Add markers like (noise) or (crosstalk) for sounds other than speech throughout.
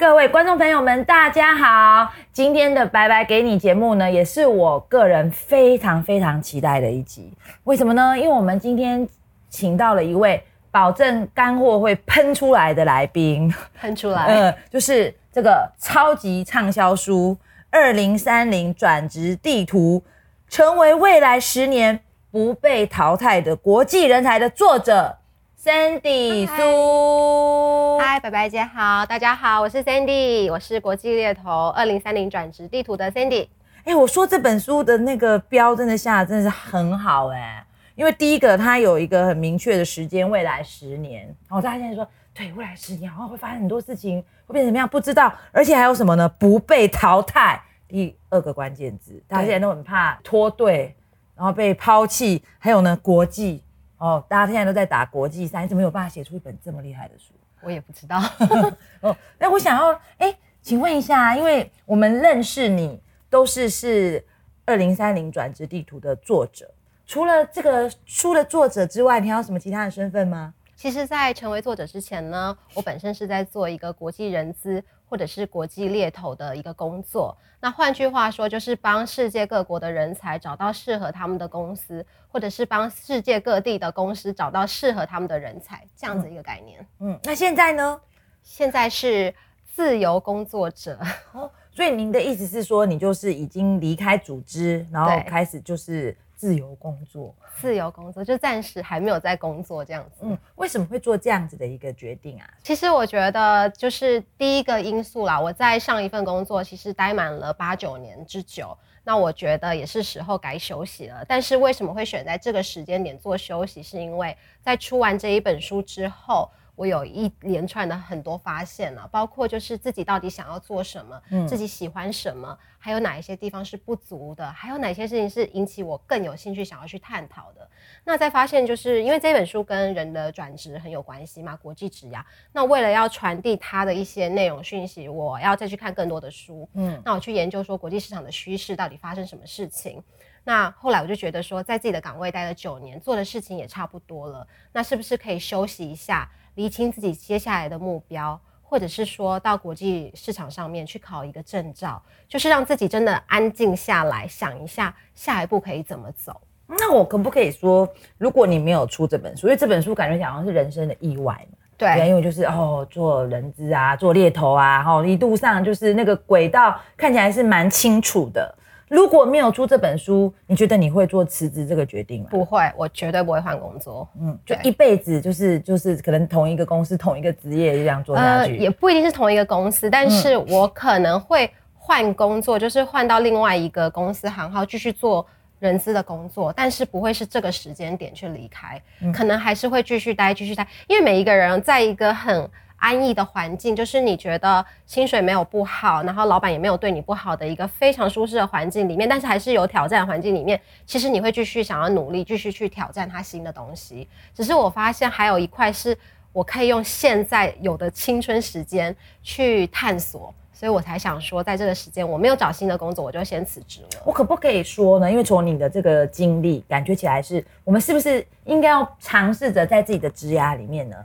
各位观众朋友们，大家好！今天的白白给你节目呢，也是我个人非常非常期待的一集。为什么呢？因为我们今天请到了一位保证干货会喷出来的来宾，喷出来，呃，就是这个超级畅销书《二零三零转职地图》，成为未来十年不被淘汰的国际人才的作者。Sandy 苏，嗨，白白姐好，大家好，我是 Sandy，我是国际猎头二零三零转职地图的 Sandy。哎，我说这本书的那个标真的下的真的是很好哎，因为第一个它有一个很明确的时间，未来十年。然后大家现在说，对，未来十年好像会发生很多事情，会变成什么样不知道，而且还有什么呢？不被淘汰。第二个关键字，大家现在都很怕脱队，然后被抛弃，还有呢，国际。哦，大家现在都在打国际赛，你怎么有办法写出一本这么厉害的书？我也不知道。(laughs) 哦，那我想要，哎，请问一下，因为我们认识你都是是二零三零转职地图的作者，除了这个书的作者之外，你还有什么其他的身份吗？其实，在成为作者之前呢，我本身是在做一个国际人资或者是国际猎头的一个工作。那换句话说，就是帮世界各国的人才找到适合他们的公司，或者是帮世界各地的公司找到适合他们的人才，这样子一个概念。嗯，那现在呢？现在是自由工作者。哦，所以您的意思是说，你就是已经离开组织，然后开始就是。自由工作，自由工作就暂时还没有在工作这样子。嗯，为什么会做这样子的一个决定啊？其实我觉得就是第一个因素啦。我在上一份工作其实待满了八九年之久，那我觉得也是时候该休息了。但是为什么会选在这个时间点做休息？是因为在出完这一本书之后。我有一连串的很多发现了，包括就是自己到底想要做什么，嗯，自己喜欢什么，还有哪一些地方是不足的，还有哪些事情是引起我更有兴趣想要去探讨的。那再发现，就是因为这本书跟人的转职很有关系嘛，国际职涯。那为了要传递它的一些内容讯息，我要再去看更多的书，嗯，那我去研究说国际市场的趋势到底发生什么事情。那后来我就觉得说，在自己的岗位待了九年，做的事情也差不多了，那是不是可以休息一下？厘清自己接下来的目标，或者是说到国际市场上面去考一个证照，就是让自己真的安静下来，想一下下一步可以怎么走。那我可不可以说，如果你没有出这本书，因为这本书感觉好像是人生的意外嘛？对，因为就是哦，做人资啊，做猎头啊，然后一路上就是那个轨道看起来是蛮清楚的。如果没有出这本书，你觉得你会做辞职这个决定吗？不会，我绝对不会换工作。嗯，就一辈子就是就是可能同一个公司同一个职业这样做下去，也不一定是同一个公司，但是我可能会换工作，就是换到另外一个公司行号继续做人资的工作，但是不会是这个时间点去离开，可能还是会继续待继续待，因为每一个人在一个很。安逸的环境，就是你觉得薪水没有不好，然后老板也没有对你不好的一个非常舒适的环境里面，但是还是有挑战环境里面，其实你会继续想要努力，继续去挑战它新的东西。只是我发现还有一块是我可以用现在有的青春时间去探索，所以我才想说，在这个时间我没有找新的工作，我就先辞职了。我可不可以说呢？因为从你的这个经历，感觉起来是我们是不是应该要尝试着在自己的枝桠里面呢？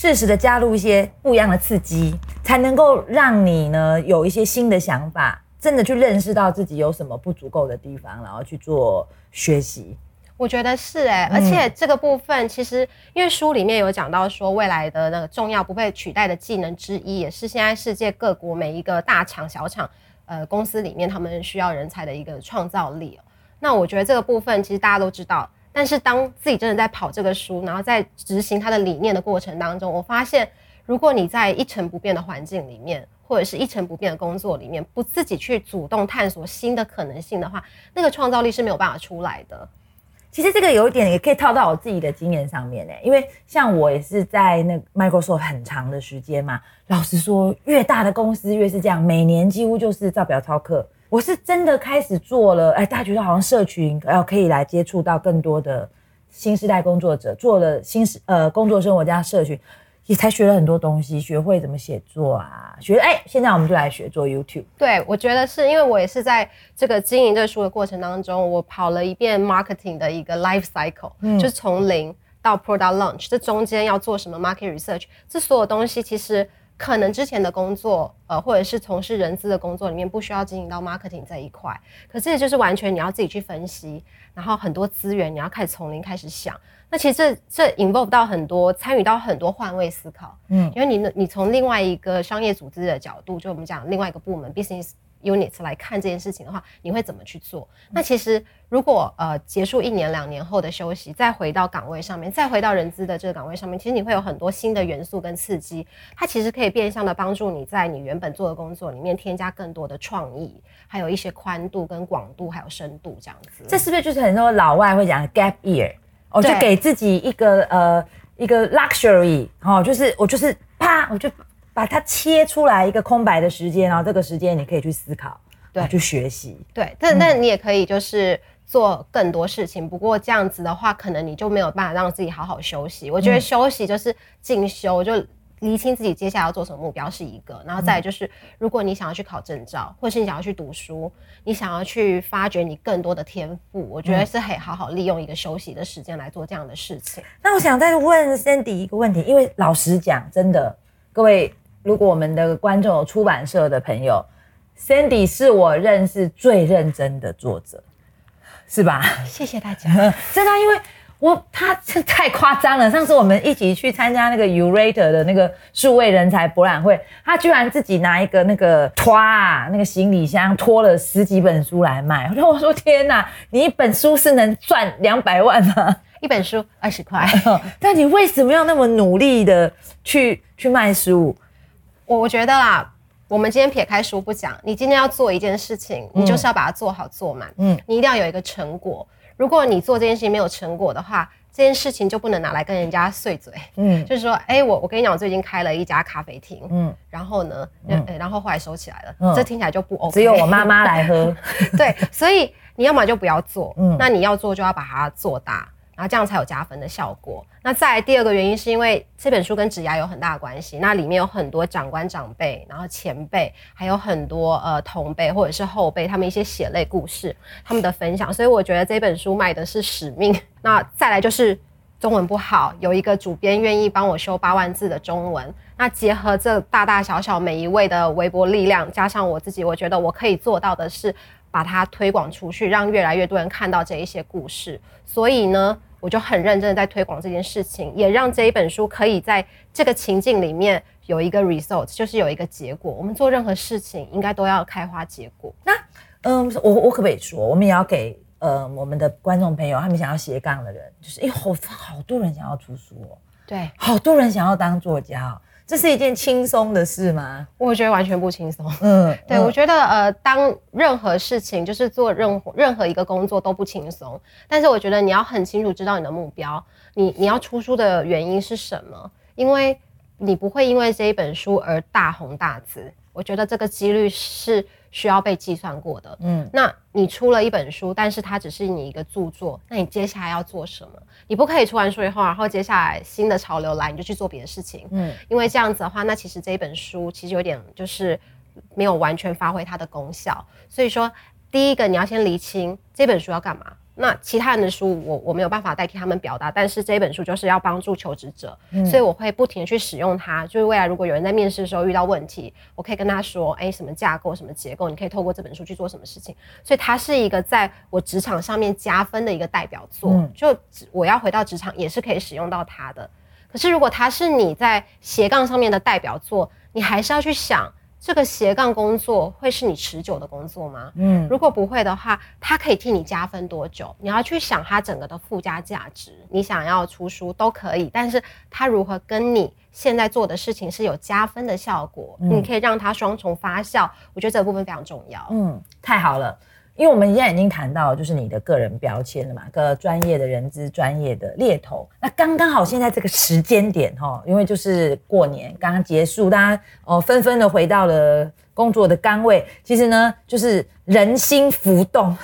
适时的加入一些不一样的刺激，才能够让你呢有一些新的想法，真的去认识到自己有什么不足够的地方，然后去做学习。我觉得是哎，而且这个部分其实因为书里面有讲到说，未来的那个重要不被取代的技能之一，也是现在世界各国每一个大厂小厂呃公司里面他们需要人才的一个创造力。那我觉得这个部分其实大家都知道。但是当自己真的在跑这个书，然后在执行他的理念的过程当中，我发现，如果你在一成不变的环境里面，或者是一成不变的工作里面，不自己去主动探索新的可能性的话，那个创造力是没有办法出来的。其实这个有一点也可以套到我自己的经验上面呢，因为像我也是在那 Microsoft 很长的时间嘛，老实说，越大的公司越是这样，每年几乎就是照表操课。我是真的开始做了，哎，大家觉得好像社群，然后可以来接触到更多的新时代工作者，做了新时呃工作生活加社群，也才学了很多东西，学会怎么写作啊，学哎，现在我们就来学做 YouTube。对，我觉得是因为我也是在这个经营这书的过程当中，我跑了一遍 marketing 的一个 life cycle，就是从零到 product launch，这中间要做什么 market research，这所有东西其实。可能之前的工作，呃，或者是从事人资的工作里面不需要经营到 marketing 这一块，可是就是完全你要自己去分析，然后很多资源你要开始从零开始想。那其实这这 involve 到很多参与到很多换位思考，嗯，因为你你从另外一个商业组织的角度，就我们讲另外一个部门 business。Units 来看这件事情的话，你会怎么去做？那其实如果呃结束一年两年后的休息，再回到岗位上面，再回到人资的这个岗位上面，其实你会有很多新的元素跟刺激，它其实可以变相的帮助你在你原本做的工作里面添加更多的创意，还有一些宽度跟广度，还有深度这样子。这是不是就是很多老外会讲的 gap year？哦，就给自己一个呃一个 luxury，哦，就是我就是啪我就。把它切出来一个空白的时间，然后这个时间你可以去思考，对，去学习，对。但但你也可以就是做更多事情，不过这样子的话，可能你就没有办法让自己好好休息。我觉得休息就是进修，就厘清自己接下来要做什么目标是一个，然后再就是，如果你想要去考证照，或是你想要去读书，你想要去发掘你更多的天赋，我觉得是可以好好利用一个休息的时间来做这样的事情。那我想再问 Sandy 一个问题，因为老实讲，真的各位。如果我们的观众有出版社的朋友，Sandy 是我认识最认真的作者，是吧？谢谢大家。(laughs) 真的，因为我他太夸张了。上次我们一起去参加那个 Urate 的那个数位人才博览会，他居然自己拿一个那个拖啊，那个行李箱拖了十几本书来卖。然后我说：“天哪，你一本书是能赚两百万吗？(laughs) 一本书二十块。(laughs) 但你为什么要那么努力的去去卖书？”我我觉得啦，我们今天撇开书不讲，你今天要做一件事情，你就是要把它做好做满。嗯，你一定要有一个成果。如果你做这件事情没有成果的话，这件事情就不能拿来跟人家碎嘴。嗯，就是说，哎，我我跟你讲，我最近开了一家咖啡厅。嗯，然后呢，然后后来收起来了。这听起来就不 OK。只有我妈妈来喝。(laughs) 对，所以你要么就不要做。嗯，那你要做就要把它做大。然后这样才有加分的效果。那再来第二个原因是因为这本书跟职涯有很大的关系，那里面有很多长官长辈，然后前辈，还有很多呃同辈或者是后辈，他们一些血泪故事，他们的分享。所以我觉得这本书卖的是使命。那再来就是中文不好，有一个主编愿意帮我修八万字的中文。那结合这大大小小每一位的微博力量，加上我自己，我觉得我可以做到的是把它推广出去，让越来越多人看到这一些故事。所以呢。我就很认真的在推广这件事情，也让这一本书可以在这个情境里面有一个 result，就是有一个结果。我们做任何事情应该都要开花结果。那，嗯，我我可不可以说，我们也要给呃我们的观众朋友，他们想要斜杠的人，就是哎，好好多人想要出书哦，对，好多人想要当作家哦。这是一件轻松的事吗？我觉得完全不轻松。嗯，(laughs) 对，我觉得呃，当任何事情就是做任何任何一个工作都不轻松。但是我觉得你要很清楚知道你的目标，你你要出书的原因是什么？因为你不会因为这一本书而大红大紫。我觉得这个几率是。需要被计算过的，嗯，那你出了一本书，但是它只是你一个著作，那你接下来要做什么？你不可以出完书以后，然后接下来新的潮流来，你就去做别的事情，嗯，因为这样子的话，那其实这一本书其实有点就是没有完全发挥它的功效。所以说，第一个你要先厘清这本书要干嘛。那其他人的书，我我没有办法代替他们表达，但是这一本书就是要帮助求职者，所以我会不停的去使用它。就是未来如果有人在面试的时候遇到问题，我可以跟他说，哎，什么架构，什么结构，你可以透过这本书去做什么事情。所以它是一个在我职场上面加分的一个代表作。就我要回到职场也是可以使用到它的。可是如果它是你在斜杠上面的代表作，你还是要去想。这个斜杠工作会是你持久的工作吗？嗯，如果不会的话，它可以替你加分多久？你要去想它整个的附加价值。你想要出书都可以，但是它如何跟你现在做的事情是有加分的效果？你可以让它双重发酵。我觉得这个部分非常重要。嗯，太好了。因为我们现在已经谈到就是你的个人标签了嘛，个专业的人资、专业的猎头。那刚刚好现在这个时间点哈，因为就是过年刚刚结束，大家哦纷纷的回到了工作的岗位。其实呢，就是人心浮动，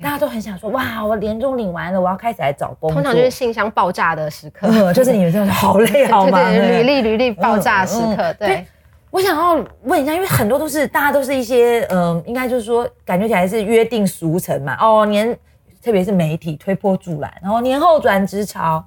大家都很想说哇，我年终领完了，我要开始来找工作。通常就是信箱爆炸的时刻，就是你们真的好累好忙，(laughs) 履历履历爆炸时刻，对。我想要问一下，因为很多都是大家都是一些嗯，应该就是说感觉起来是约定俗成嘛。哦，年特别是媒体推波助澜，然后年后转职潮，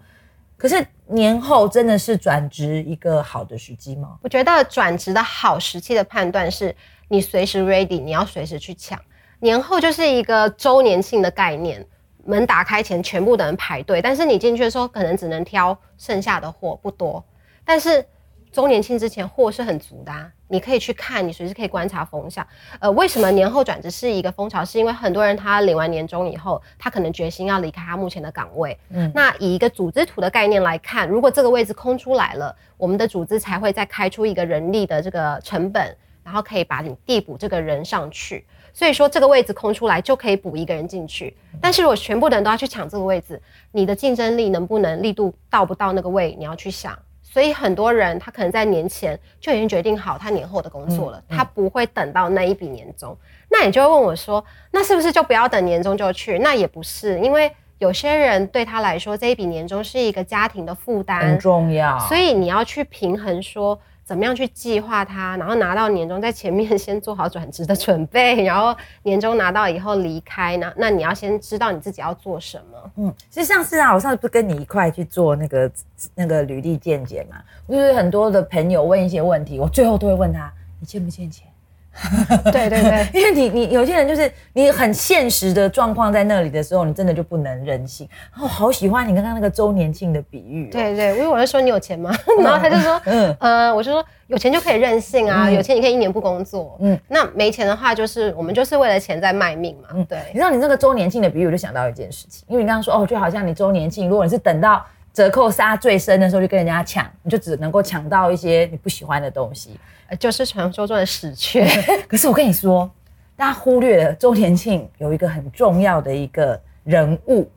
可是年后真的是转职一个好的时机吗？我觉得转职的好时期的判断是你随时 ready，你要随时去抢。年后就是一个周年庆的概念，门打开前全部的人排队，但是你进去的时候可能只能挑剩下的货不多，但是周年庆之前货是很足的，你可以去看，你随时可以观察风向。呃，为什么年后转职是一个风潮？是因为很多人他领完年终以后，他可能决心要离开他目前的岗位。嗯，那以一个组织图的概念来看，如果这个位置空出来了，我们的组织才会再开出一个人力的这个成本，然后可以把你递补这个人上去。所以说这个位置空出来就可以补一个人进去，但是如果全部的人都要去抢这个位置，你的竞争力能不能力度到不到那个位，你要去想。所以很多人他可能在年前就已经决定好他年后的工作了，他不会等到那一笔年终。那你就会问我说，那是不是就不要等年终就去？那也不是，因为有些人对他来说这一笔年终是一个家庭的负担，很重要。所以你要去平衡说。怎么样去计划它，然后拿到年终，在前面先做好转职的准备，然后年终拿到以后离开呢？那你要先知道你自己要做什么。嗯，其实上次啊，我上次不是跟你一块去做那个那个履历见解嘛？就是很多的朋友问一些问题，我最后都会问他：你欠不欠钱？(laughs) 对对对，因为你你有些人就是你很现实的状况在那里的时候，你真的就不能任性。哦，好喜欢你刚刚那个周年庆的比喻。对对，因为我就说你有钱吗？然后他就说，嗯呃，我就说有钱就可以任性啊，有钱你可以一年不工作。嗯，那没钱的话，就是我们就是为了钱在卖命嘛。嗯，对。你知道你那个周年庆的比喻，我就想到一件事情，因为你刚刚说哦，就好像你周年庆，如果你是等到折扣杀最深的时候就跟人家抢，你就只能够抢到一些你不喜欢的东西。就是传说中的死缺，(laughs) 可是我跟你说，大家忽略了周年庆有一个很重要的一个人物，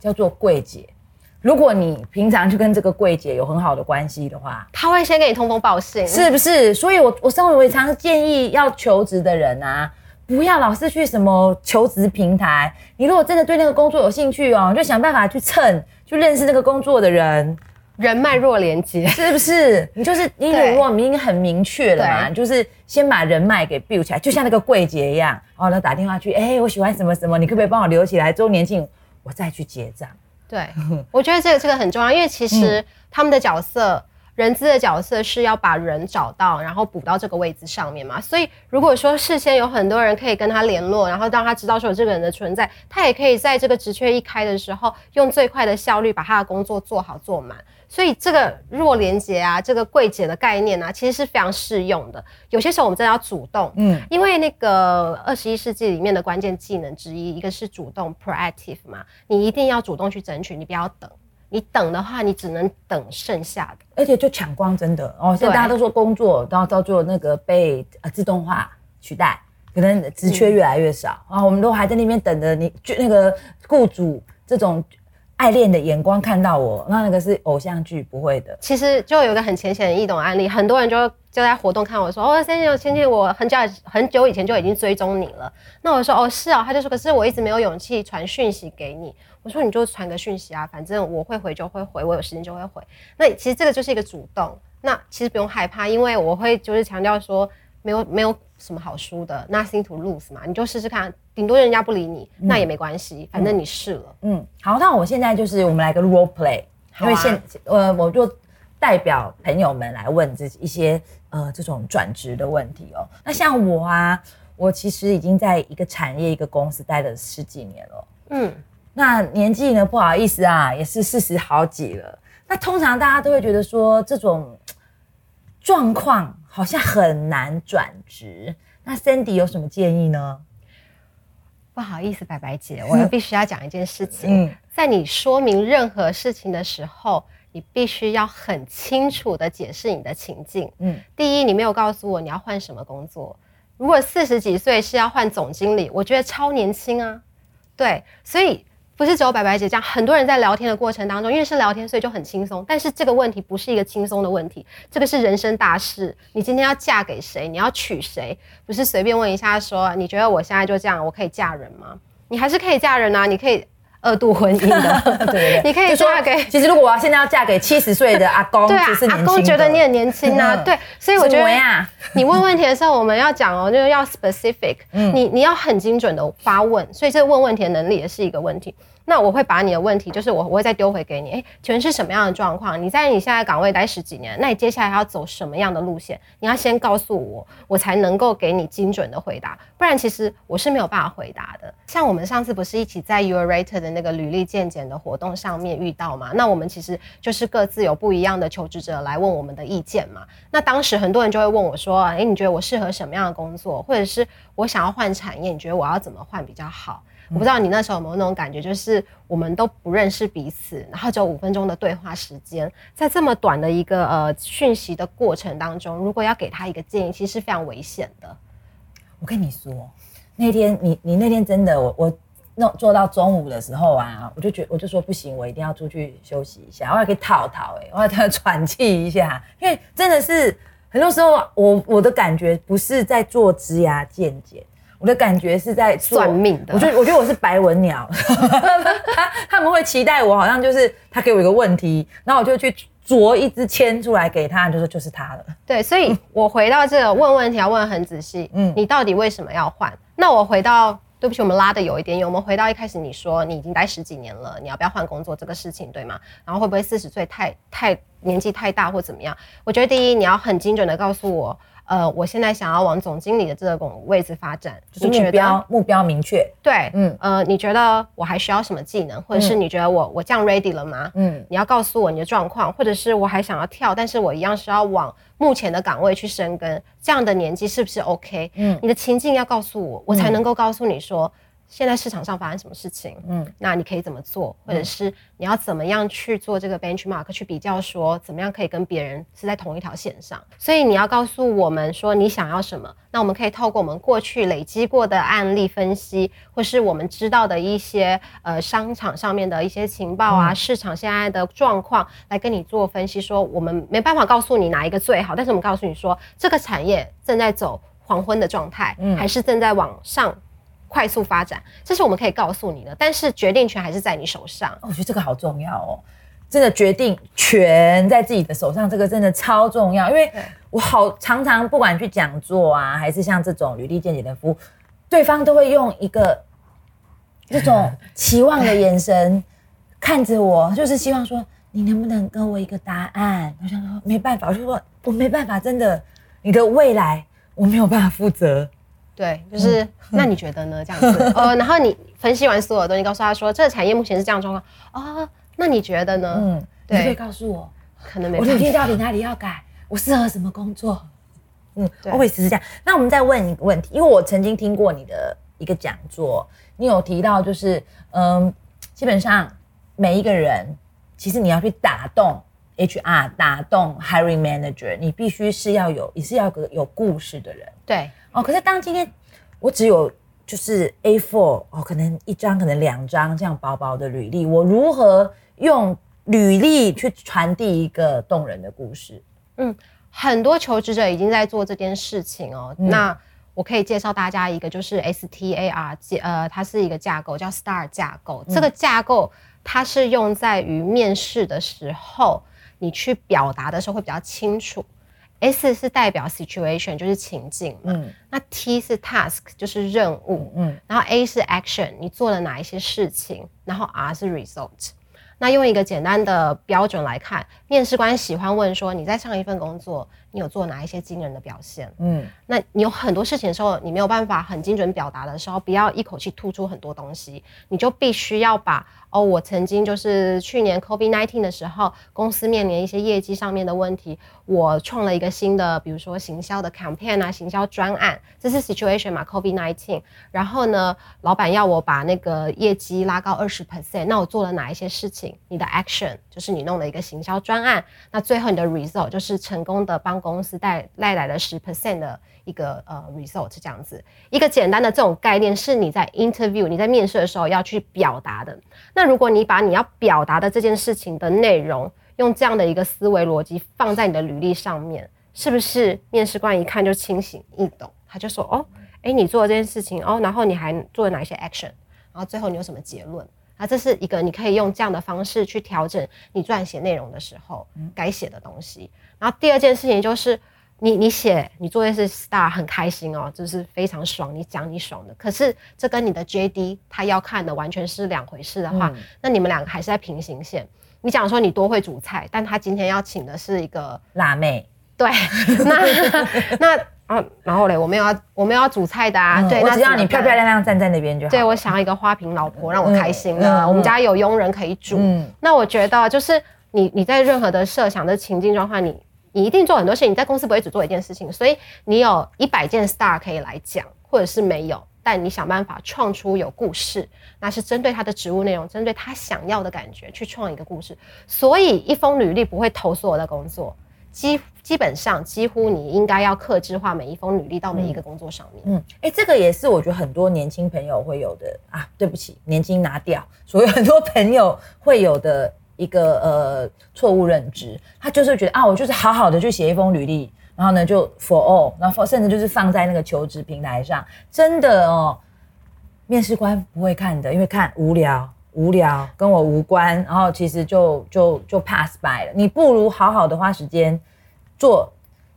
叫做柜姐。如果你平常就跟这个柜姐有很好的关系的话，她会先给你通风报信，是不是？所以，我我身为常建议要求职的人啊，不要老是去什么求职平台。你如果真的对那个工作有兴趣哦，就想办法去蹭，去认识那个工作的人。人脉弱连接是不是？你就是你我们已经很明确了嘛，就是先把人脉给 build 起来，就像那个柜姐一样，哦，那打电话去，哎，我喜欢什么什么，你可不可以帮我留起来？周年庆我再去结账。对，我觉得这个这个很重要，因为其实他们的角色。人资的角色是要把人找到，然后补到这个位置上面嘛。所以如果说事先有很多人可以跟他联络，然后让他知道说有这个人的存在，他也可以在这个职缺一开的时候，用最快的效率把他的工作做好做满。所以这个弱连接啊，这个柜姐的概念啊，其实是非常适用的。有些时候我们真的要主动，嗯，因为那个二十一世纪里面的关键技能之一，一个是主动 （proactive） 嘛，你一定要主动去争取，你不要等。你等的话，你只能等剩下的，而且就抢光，真的哦。现在大家都说工作，然后到最后那个被呃自动化取代，可能职缺越来越少啊。我们都还在那边等着你，就那个雇主这种爱恋的眼光看到我，那那个是偶像剧，不会的。其实就有一个很浅显易懂的案例，很多人就就在活动看我说，哦，先生，先生，我很久很久以前就已经追踪你了。那我说，哦，是啊。他就说，可是我一直没有勇气传讯息给你。我说你就传个讯息啊，反正我会回就会回，我有时间就会回。那其实这个就是一个主动，那其实不用害怕，因为我会就是强调说没有没有什么好输的，nothing to lose 嘛，你就试试看，顶多人家不理你，那也没关系，反正你试了。嗯，好，那我现在就是我们来个 role play，因为现呃我就代表朋友们来问这一些呃这种转职的问题哦。那像我啊，我其实已经在一个产业一个公司待了十几年了，嗯。那年纪呢？不好意思啊，也是四十好几了。那通常大家都会觉得说，这种状况好像很难转职。那 Cindy 有什么建议呢？不好意思，白白姐，我必须要讲一件事情。嗯在你说明任何事情的时候，你必须要很清楚的解释你的情境。嗯，第一，你没有告诉我你要换什么工作。如果四十几岁是要换总经理，我觉得超年轻啊。对，所以。不是只有白白姐这样，很多人在聊天的过程当中，因为是聊天，所以就很轻松。但是这个问题不是一个轻松的问题，这个是人生大事。你今天要嫁给谁？你要娶谁？不是随便问一下说，你觉得我现在就这样，我可以嫁人吗？你还是可以嫁人啊，你可以二度婚姻的。(laughs) 对，(laughs) 你可以嫁给。其实如果我要现在要嫁给七十岁的阿公，对啊，阿公觉得你很年轻啊。对，所以我觉得你问问题的时候，我们要讲哦，就是要 specific，你你要很精准的发问，所以这个问问题的能力也是一个问题。那我会把你的问题，就是我我会再丢回给你，哎，请问是什么样的状况？你在你现在岗位待十几年，那你接下来要走什么样的路线？你要先告诉我，我才能够给你精准的回答，不然其实我是没有办法回答的。像我们上次不是一起在 Your Rater 的那个履历鉴检的活动上面遇到嘛？那我们其实就是各自有不一样的求职者来问我们的意见嘛。那当时很多人就会问我说，哎，你觉得我适合什么样的工作，或者是我想要换产业，你觉得我要怎么换比较好？我不知道你那时候有没有那种感觉，就是我们都不认识彼此，然后只有五分钟的对话时间，在这么短的一个呃讯息的过程当中，如果要给他一个建议，其实是非常危险的。我跟你说，那天你你那天真的，我我弄做到中午的时候啊，我就觉我就说不行，我一定要出去休息一下，我要可以套套哎，我要他 (laughs) 喘气一下，因为真的是很多时候我我的感觉不是在做枝芽见解。我的感觉是在算命的，我觉得我觉得我是白文鸟，(laughs) 他他们会期待我，好像就是他给我一个问题，然后我就去啄一支签出来给他，就说就是他了。对，所以我回到这个问问题要问很仔细，嗯，你到底为什么要换？那我回到，对不起，我们拉的有一点远，我们回到一开始你说你已经待十几年了，你要不要换工作这个事情，对吗？然后会不会四十岁太太年纪太大或怎么样？我觉得第一你要很精准的告诉我。呃，我现在想要往总经理的这种位置发展，就是目标目标明确。对，嗯，呃，你觉得我还需要什么技能，或者是你觉得我我这样 ready 了吗？嗯，你要告诉我你的状况，或者是我还想要跳，但是我一样是要往目前的岗位去深耕，这样的年纪是不是 OK？嗯，你的情境要告诉我，我才能够告诉你说。现在市场上发生什么事情？嗯，那你可以怎么做，或者是你要怎么样去做这个 benchmark 去比较，说怎么样可以跟别人是在同一条线上？所以你要告诉我们说你想要什么，那我们可以透过我们过去累积过的案例分析，或是我们知道的一些呃商场上面的一些情报啊，市场现在的状况来跟你做分析。说我们没办法告诉你哪一个最好，但是我们告诉你说这个产业正在走黄昏的状态，还是正在往上。快速发展，这是我们可以告诉你的，但是决定权还是在你手上。我觉得这个好重要哦，真的决定权在自己的手上，这个真的超重要。因为我好常常不管去讲座啊，还是像这种履历见解的服务，对方都会用一个这种期望的眼神 (laughs) 看着我，就是希望说你能不能给我一个答案。我想说没办法，我就说我没办法，真的，你的未来我没有办法负责。对，就是那你觉得呢？这样子，呃，(laughs) 然后你分析完所有的东西，告诉他说这个产业目前是这样状况啊，那你觉得呢？嗯，你可以告诉我，可能没。我明天到底哪里要改？我适合什么工作？嗯，我会实是这样。那我们再问一个问题，因为我曾经听过你的一个讲座，你有提到就是，嗯，基本上每一个人，其实你要去打动 HR，打动 Hiring Manager，你必须是要有，你是要个有故事的人。对。哦，可是当今天我只有就是 A4 哦，可能一张，可能两张这样薄薄的履历，我如何用履历去传递一个动人的故事？嗯，很多求职者已经在做这件事情哦。那我可以介绍大家一个，就是 STAR 呃，它是一个架构，叫 STAR 架构。这个架构它是用在于面试的时候，你去表达的时候会比较清楚。S 是代表 situation，就是情境嘛。那 T 是 task，就是任务。嗯，然后 A 是 action，你做了哪一些事情？然后 R 是 result。那用一个简单的标准来看，面试官喜欢问说：你在上一份工作，你有做哪一些惊人的表现？嗯，那你有很多事情的时候，你没有办法很精准表达的时候，不要一口气突出很多东西，你就必须要把。哦，我曾经就是去年 COVID nineteen 的时候，公司面临一些业绩上面的问题，我创了一个新的，比如说行销的 campaign 啊，行销专案，这是 situation 嘛，COVID nineteen。然后呢，老板要我把那个业绩拉高二十 percent，那我做了哪一些事情？你的 action 就是你弄了一个行销专方案，那最后你的 result 就是成功的帮公司带带来了十 percent 的。一个呃 result 这样子，一个简单的这种概念是你在 interview 你在面试的时候要去表达的。那如果你把你要表达的这件事情的内容用这样的一个思维逻辑放在你的履历上面，是不是面试官一看就清醒易懂？他就说哦，哎，你做了这件事情哦，然后你还做了哪些 action？然后最后你有什么结论？啊，这是一个你可以用这样的方式去调整你撰写内容的时候该写的东西。然后第二件事情就是。你你写你作业是 star 很开心哦，就是非常爽，你讲你爽的。可是这跟你的 JD 他要看的完全是两回事的话，那你们两个还是在平行线。你讲说你多会煮菜，但他今天要请的是一个辣妹，对，(laughs) 那那啊，然后嘞，我没有要我没有要煮菜的啊，对，我只要你漂漂亮亮站在那边就好。对，我想要一个花瓶老婆让我开心的，我们家有佣人可以煮。那我觉得就是你你在任何的设想的情境状况，你。你一定做很多事情，你在公司不会只做一件事情，所以你有一百件 star 可以来讲，或者是没有，但你想办法创出有故事，那是针对他的职务内容，针对他想要的感觉去创一个故事。所以一封履历不会投诉我的工作，基基本上几乎你应该要克制化每一封履历到每一个工作上面。嗯，哎，这个也是我觉得很多年轻朋友会有的啊，对不起，年轻拿掉，所以很多朋友会有的。一个呃错误认知，他就是觉得啊，我就是好好的去写一封履历，然后呢就 for all，然后甚至就是放在那个求职平台上，真的哦，面试官不会看的，因为看无聊，无聊跟我无关，然后其实就就就 pass by 了。你不如好好的花时间做，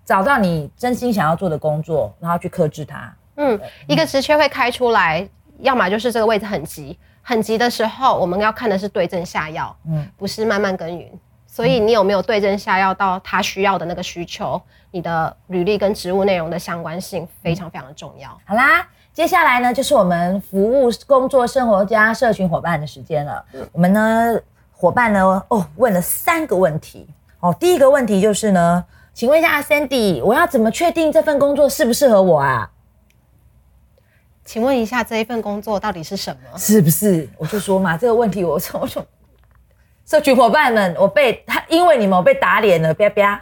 找到你真心想要做的工作，然后去克制它。嗯，一个职缺会开出来，要么就是这个位置很急。很急的时候，我们要看的是对症下药，嗯，不是慢慢耕耘。所以你有没有对症下药到他需要的那个需求？你的履历跟职务内容的相关性非常非常的重要。好啦，接下来呢就是我们服务工作生活加社群伙伴的时间了。我们呢伙伴呢哦问了三个问题哦，第一个问题就是呢，请问一下 Sandy，我要怎么确定这份工作适不适合我啊？请问一下，这一份工作到底是什么？是不是？我就说嘛，这个问题我从 (laughs) 社群伙伴们，我被他因为你们我被打脸了，啪啪。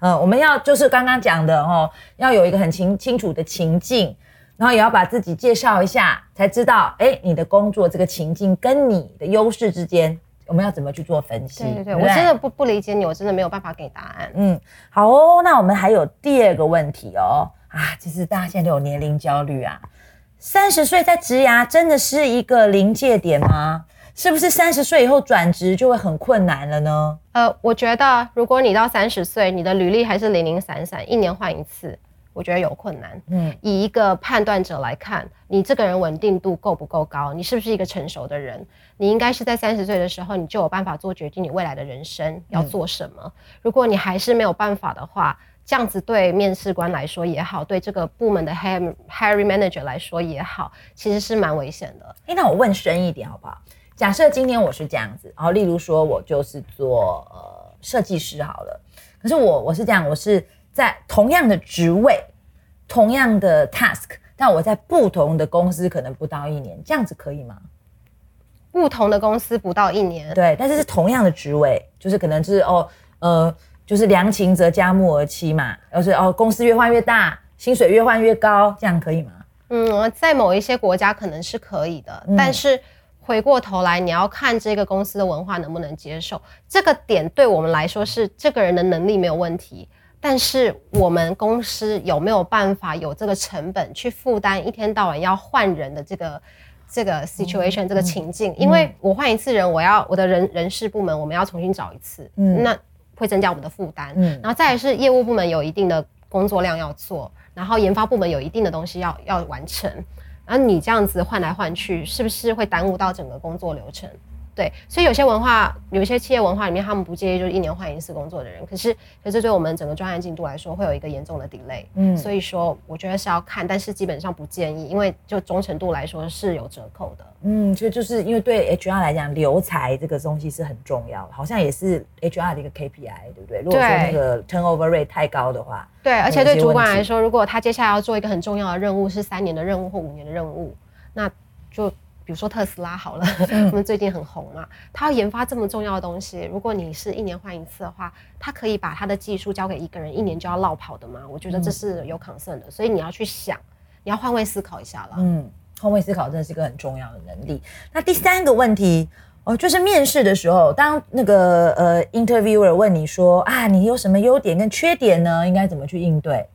嗯，(laughs) 我们要就是刚刚讲的哦，要有一个很清清楚的情境，然后也要把自己介绍一下，才知道哎，你的工作这个情境跟你的优势之间，我们要怎么去做分析？对对对，我真的不不理解你，我真的没有办法给答案。嗯，好哦，那我们还有第二个问题哦。啊，其实大家现在都有年龄焦虑啊。三十岁在职涯真的是一个临界点吗？是不是三十岁以后转职就会很困难了呢？呃，我觉得如果你到三十岁，你的履历还是零零散散，一年换一次，我觉得有困难。嗯，以一个判断者来看，你这个人稳定度够不够高？你是不是一个成熟的人？你应该是在三十岁的时候，你就有办法做决定，你未来的人生要做什么。如果你还是没有办法的话，这样子对面试官来说也好，对这个部门的 hiring manager 来说也好，其实是蛮危险的。哎，那我问深一点好不好？假设今天我是这样子，然后例如说我就是做呃设计师好了，可是我我是这样，我是在同样的职位、同样的 task，但我在不同的公司可能不到一年，这样子可以吗？不同的公司不到一年，对，但是是同样的职位，就是可能就是哦呃。就是良禽择佳木而栖嘛，而是哦，公司越换越大，薪水越换越高，这样可以吗？嗯，在某一些国家可能是可以的，但是回过头来，你要看这个公司的文化能不能接受。这个点对我们来说是这个人的能力没有问题，但是我们公司有没有办法有这个成本去负担一天到晚要换人的这个这个 situation 这个情境？因为我换一次人，我要我的人人事部门我们要重新找一次，嗯，那。会增加我们的负担，嗯，然后再是业务部门有一定的工作量要做，然后研发部门有一定的东西要要完成，然后你这样子换来换去，是不是会耽误到整个工作流程？对，所以有些文化，有一些企业文化里面，他们不介意就是一年换一次工作的人。可是，可是对我们整个专案进度来说，会有一个严重的 delay。嗯，所以说，我觉得是要看，但是基本上不建议，因为就忠诚度来说是有折扣的。嗯，其实就是因为对 HR 来讲，留才这个东西是很重要的，好像也是 HR 的一个 KPI，对不对？如果说那个 turnover rate 太高的话，对，而且对主管来说，如果他接下来要做一个很重要的任务，是三年的任务或五年的任务，那就。比如说特斯拉好了，他们最近很红嘛，他要研发这么重要的东西，如果你是一年换一次的话，他可以把他的技术交给一个人，一年就要落跑的吗？我觉得这是有 concern 的，所以你要去想，你要换位思考一下了。嗯，换位思考真的是一个很重要的能力。那第三个问题哦，就是面试的时候，当那个呃 interviewer 问你说啊，你有什么优点跟缺点呢？应该怎么去应对？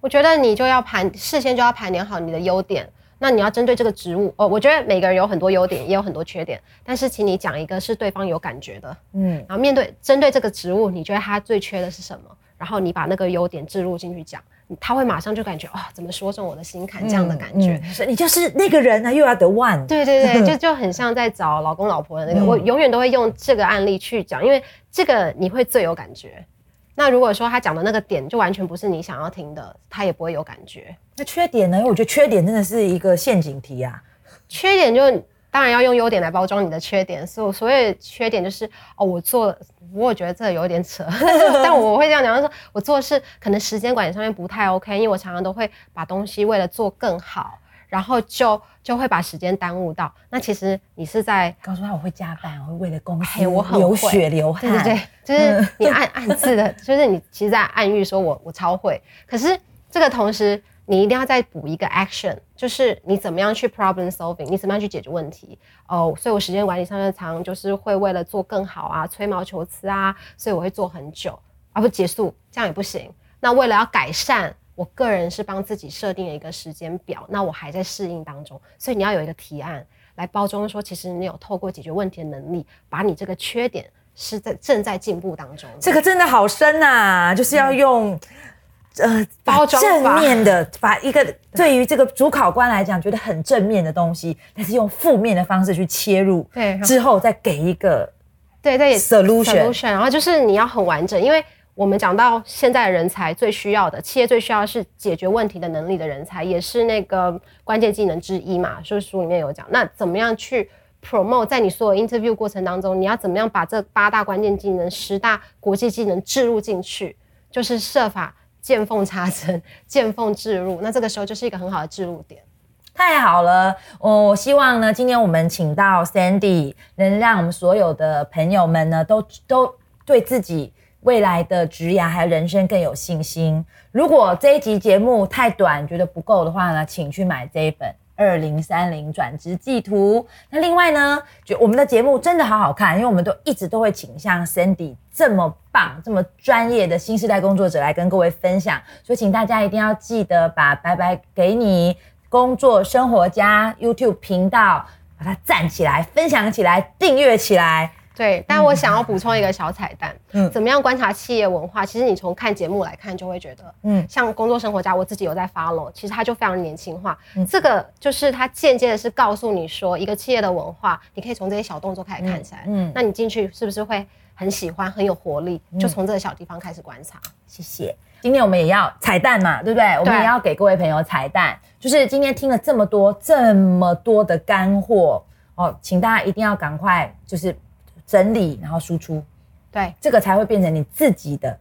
我觉得你就要盘事先就要盘点好你的优点。那你要针对这个职务哦，我觉得每个人有很多优点，也有很多缺点，但是请你讲一个是对方有感觉的，嗯，然后面对针对这个职务，你觉得他最缺的是什么？然后你把那个优点置入进去讲，他会马上就感觉啊，怎么说中我的心坎这样的感觉。你就是那个人呢，又要得 one。对对对，(laughs) 就就很像在找老公老婆的那个。我永远都会用这个案例去讲，因为这个你会最有感觉。那如果说他讲的那个点就完全不是你想要听的，他也不会有感觉。那缺点呢？因为我觉得缺点真的是一个陷阱题啊。缺点就当然要用优点来包装你的缺点。所所谓缺点就是哦，我做，我觉得这有点扯，(laughs) 但我会这样讲，就是说我做事可能时间管理上面不太 OK，因为我常常都会把东西为了做更好。然后就就会把时间耽误到。那其实你是在告诉他我会加班，我会为了公司我很流血流汗。对对对，就是你暗 (laughs) 暗自的，就是你其实在暗喻说我我超会。可是这个同时，你一定要再补一个 action，就是你怎么样去 problem solving，你怎么样去解决问题。哦，所以我时间管理上面常就是会为了做更好啊，吹毛求疵啊，所以我会做很久，而不结束，这样也不行。那为了要改善。我个人是帮自己设定了一个时间表，那我还在适应当中，所以你要有一个提案来包装，说其实你有透过解决问题的能力，把你这个缺点是在正在进步当中。这个真的好深呐，就是要用呃包装正面的，把一个 (laughs) 对于这个主考官来讲觉得很正面的东西，但是用负面的方式去切入，对，之后再给一个对对 solution，然后就是你要很完整，因为。我们讲到现在人才最需要的，企业最需要是解决问题的能力的人才，也是那个关键技能之一嘛。就是书里面有讲，那怎么样去 promote 在你所有 interview 过程当中，你要怎么样把这八大关键技能、十大国际技能置入进去，就是设法见缝插针、见缝置入。那这个时候就是一个很好的置入点。太好了，我希望呢，今天我们请到 Sandy，能让我们所有的朋友们呢，都都对自己。未来的职涯还有人生更有信心。如果这一集节目太短，觉得不够的话呢，请去买这一本《二零三零转职记图》。那另外呢，就我们的节目真的好好看，因为我们都一直都会请像 Cindy 这么棒、这么专业的新时代工作者来跟各位分享。所以，请大家一定要记得把“拜拜给你工作生活家 ”YouTube 频道把它站起来、分享起来、订阅起来。对，但我想要补充一个小彩蛋。嗯，怎么样观察企业文化？其实你从看节目来看，就会觉得，嗯，像工作生活家，我自己有在 follow，其实它就非常年轻化。这个就是它间接的是告诉你说，一个企业的文化，你可以从这些小动作开始看起来。嗯，那你进去是不是会很喜欢，很有活力？就从这个小地方开始观察。谢谢。今天我们也要彩蛋嘛，对不对？我们也要给各位朋友彩蛋，就是今天听了这么多这么多的干货哦，请大家一定要赶快就是。整理，然后输出，对，这个才会变成你自己的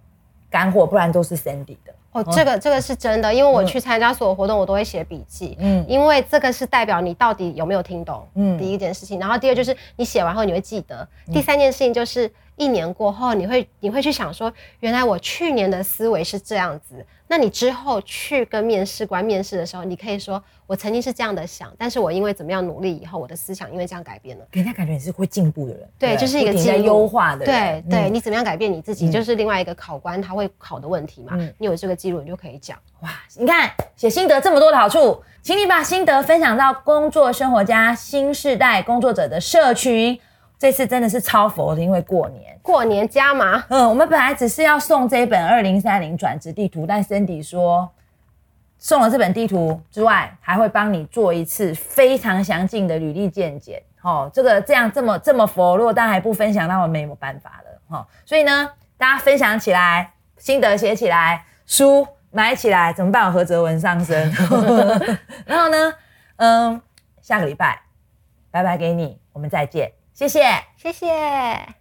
干货，不然都是 Sandy 的。哦，这个这个是真的，因为我去参加所有活动，我都会写笔记，嗯，因为这个是代表你到底有没有听懂，嗯，第一件事情。然后第二就是你写完后你会记得，第三件事情就是一年过后你会你会去想说，原来我去年的思维是这样子。那你之后去跟面试官面试的时候，你可以说我曾经是这样的想，但是我因为怎么样努力以后，我的思想因为这样改变了。给人家感觉你是会进步的人，对，就是一个在优化的。对对，你怎么样改变你自己，就是另外一个考官他会考的问题嘛。你有这个记录，你就可以讲。哇，你看写心得这么多的好处，请你把心得分享到工作生活家新时代工作者的社群。这次真的是超佛的，因为过年，过年加码。嗯，我们本来只是要送这一本二零三零转职地图，但 Cindy 说送了这本地图之外，还会帮你做一次非常详尽的履历见解。哦，这个这样这么这么佛络，但还不分享，那我没有办法了。哈，所以呢，大家分享起来，心得写起来，书买起来，怎么办？何泽文上身。(laughs) 然后呢，嗯，下个礼拜，拜拜给你，我们再见。谢谢，谢谢。